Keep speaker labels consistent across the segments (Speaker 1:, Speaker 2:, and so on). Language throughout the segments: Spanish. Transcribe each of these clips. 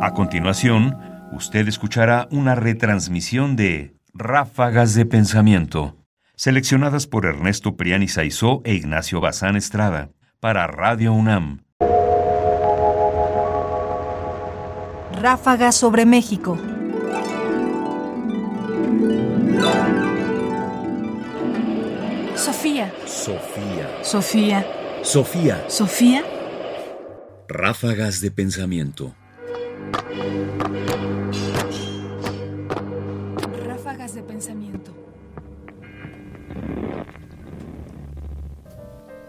Speaker 1: A continuación, usted escuchará una retransmisión de Ráfagas de Pensamiento, seleccionadas por Ernesto Priani Saizó e Ignacio Bazán Estrada, para Radio UNAM.
Speaker 2: Ráfagas sobre México. Sofía.
Speaker 3: Sofía.
Speaker 2: Sofía.
Speaker 3: Sofía.
Speaker 2: Sofía.
Speaker 3: Ráfagas de pensamiento.
Speaker 2: Ráfagas de pensamiento.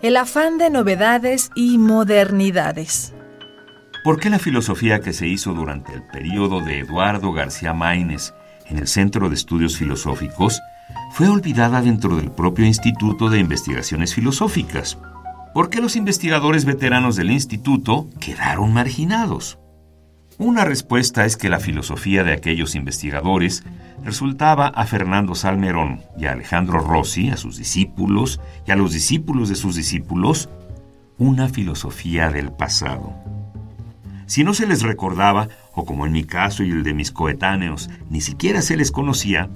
Speaker 2: El afán de novedades y modernidades.
Speaker 1: ¿Por qué la filosofía que se hizo durante el periodo de Eduardo García Maínez en el Centro de Estudios Filosóficos fue olvidada dentro del propio Instituto de Investigaciones Filosóficas? ¿Por qué los investigadores veteranos del instituto quedaron marginados? Una respuesta es que la filosofía de aquellos investigadores resultaba a Fernando Salmerón y a Alejandro Rossi, a sus discípulos y a los discípulos de sus discípulos, una filosofía del pasado. Si no se les recordaba, o como en mi caso y el de mis coetáneos, ni siquiera se les conocía,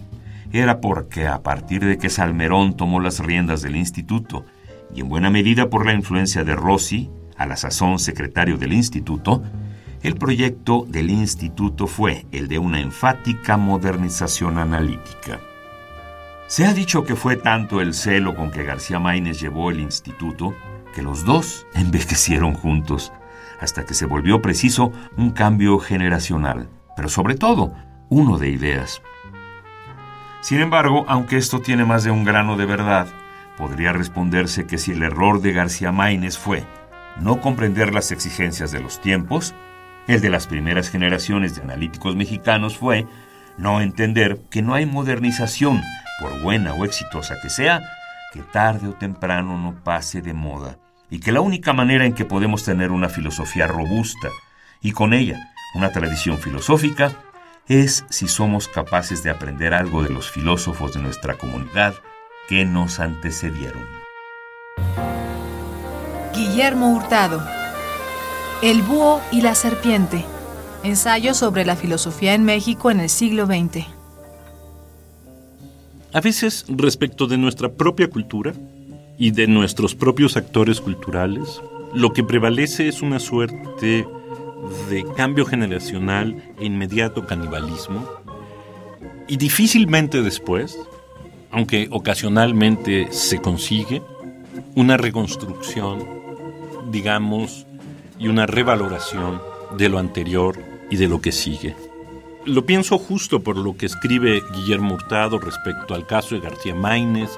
Speaker 1: era porque a partir de que Salmerón tomó las riendas del instituto, y en buena medida por la influencia de Rossi, a la sazón secretario del instituto, el proyecto del instituto fue el de una enfática modernización analítica. Se ha dicho que fue tanto el celo con que García Maínez llevó el instituto que los dos envejecieron juntos, hasta que se volvió preciso un cambio generacional, pero sobre todo uno de ideas. Sin embargo, aunque esto tiene más de un grano de verdad, podría responderse que si el error de García Maínez fue no comprender las exigencias de los tiempos, el de las primeras generaciones de analíticos mexicanos fue no entender que no hay modernización, por buena o exitosa que sea, que tarde o temprano no pase de moda, y que la única manera en que podemos tener una filosofía robusta y con ella una tradición filosófica es si somos capaces de aprender algo de los filósofos de nuestra comunidad que nos antecedieron.
Speaker 2: Guillermo Hurtado. El búho y la serpiente. Ensayo sobre la filosofía en México en el siglo XX.
Speaker 4: A veces, respecto de nuestra propia cultura y de nuestros propios actores culturales, lo que prevalece es una suerte de cambio generacional e inmediato canibalismo. Y difícilmente después, aunque ocasionalmente se consigue, una reconstrucción, digamos, y una revaloración de lo anterior y de lo que sigue. Lo pienso justo por lo que escribe Guillermo Hurtado respecto al caso de García Maínez,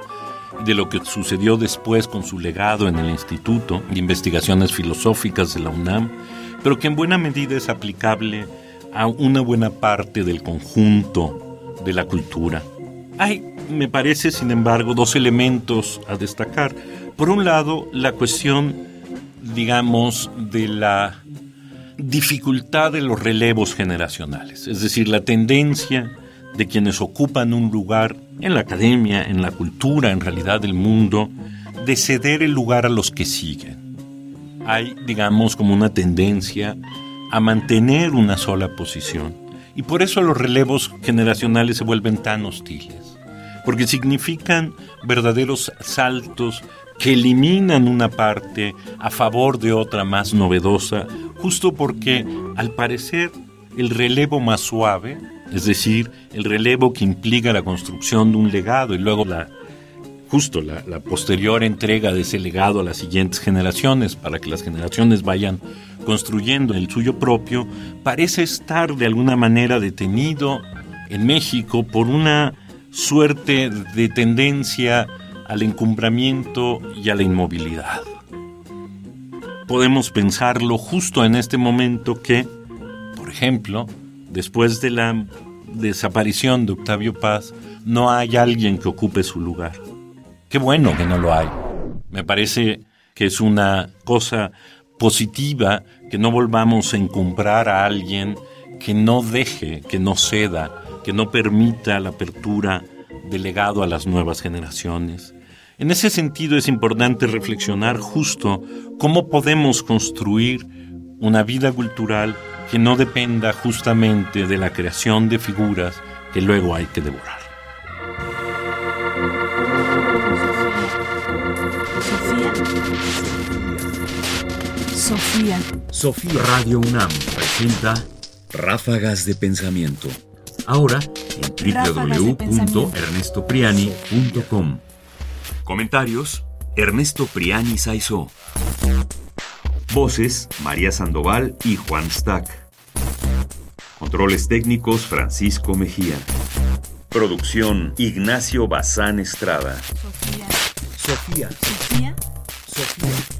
Speaker 4: de lo que sucedió después con su legado en el Instituto de Investigaciones Filosóficas de la UNAM, pero que en buena medida es aplicable a una buena parte del conjunto de la cultura. Hay, me parece, sin embargo, dos elementos a destacar. Por un lado, la cuestión, digamos, de la dificultad de los relevos generacionales, es decir, la tendencia de quienes ocupan un lugar en la academia, en la cultura, en realidad del mundo, de ceder el lugar a los que siguen hay, digamos, como una tendencia a mantener una sola posición. Y por eso los relevos generacionales se vuelven tan hostiles, porque significan verdaderos saltos que eliminan una parte a favor de otra más novedosa, justo porque, al parecer, el relevo más suave, es decir, el relevo que implica la construcción de un legado y luego la justo la, posterior entrega de ese legado a las siguientes generaciones, para que las generaciones vayan construyendo el suyo propio, parece estar de alguna manera detenido en México por una suerte de tendencia al encumbramiento y a la inmovilidad. Podemos pensarlo justo en este momento que, por ejemplo, después de la desaparición de Octavio Paz, no hay alguien que ocupe su lugar. Qué bueno que no lo hay. Me parece que es una cosa positiva que no volvamos a encumbrar a alguien que no deje, que no ceda, que no permita la apertura del legado a las nuevas generaciones. En ese sentido es importante reflexionar justo cómo podemos construir una vida cultural que no dependa justamente de la creación de figuras que luego hay que devorar.
Speaker 2: Sofía.
Speaker 1: Sofía Radio UNAM presenta Ráfagas de Pensamiento. Ahora en www.ernestopriani.com. Comentarios: Ernesto Priani Saizó. Voces: María Sandoval y Juan Stack. Controles técnicos: Francisco Mejía. Producción: Ignacio Bazán Estrada.
Speaker 2: Sofía.
Speaker 1: Sofía.
Speaker 2: Sofía.
Speaker 1: Sofía.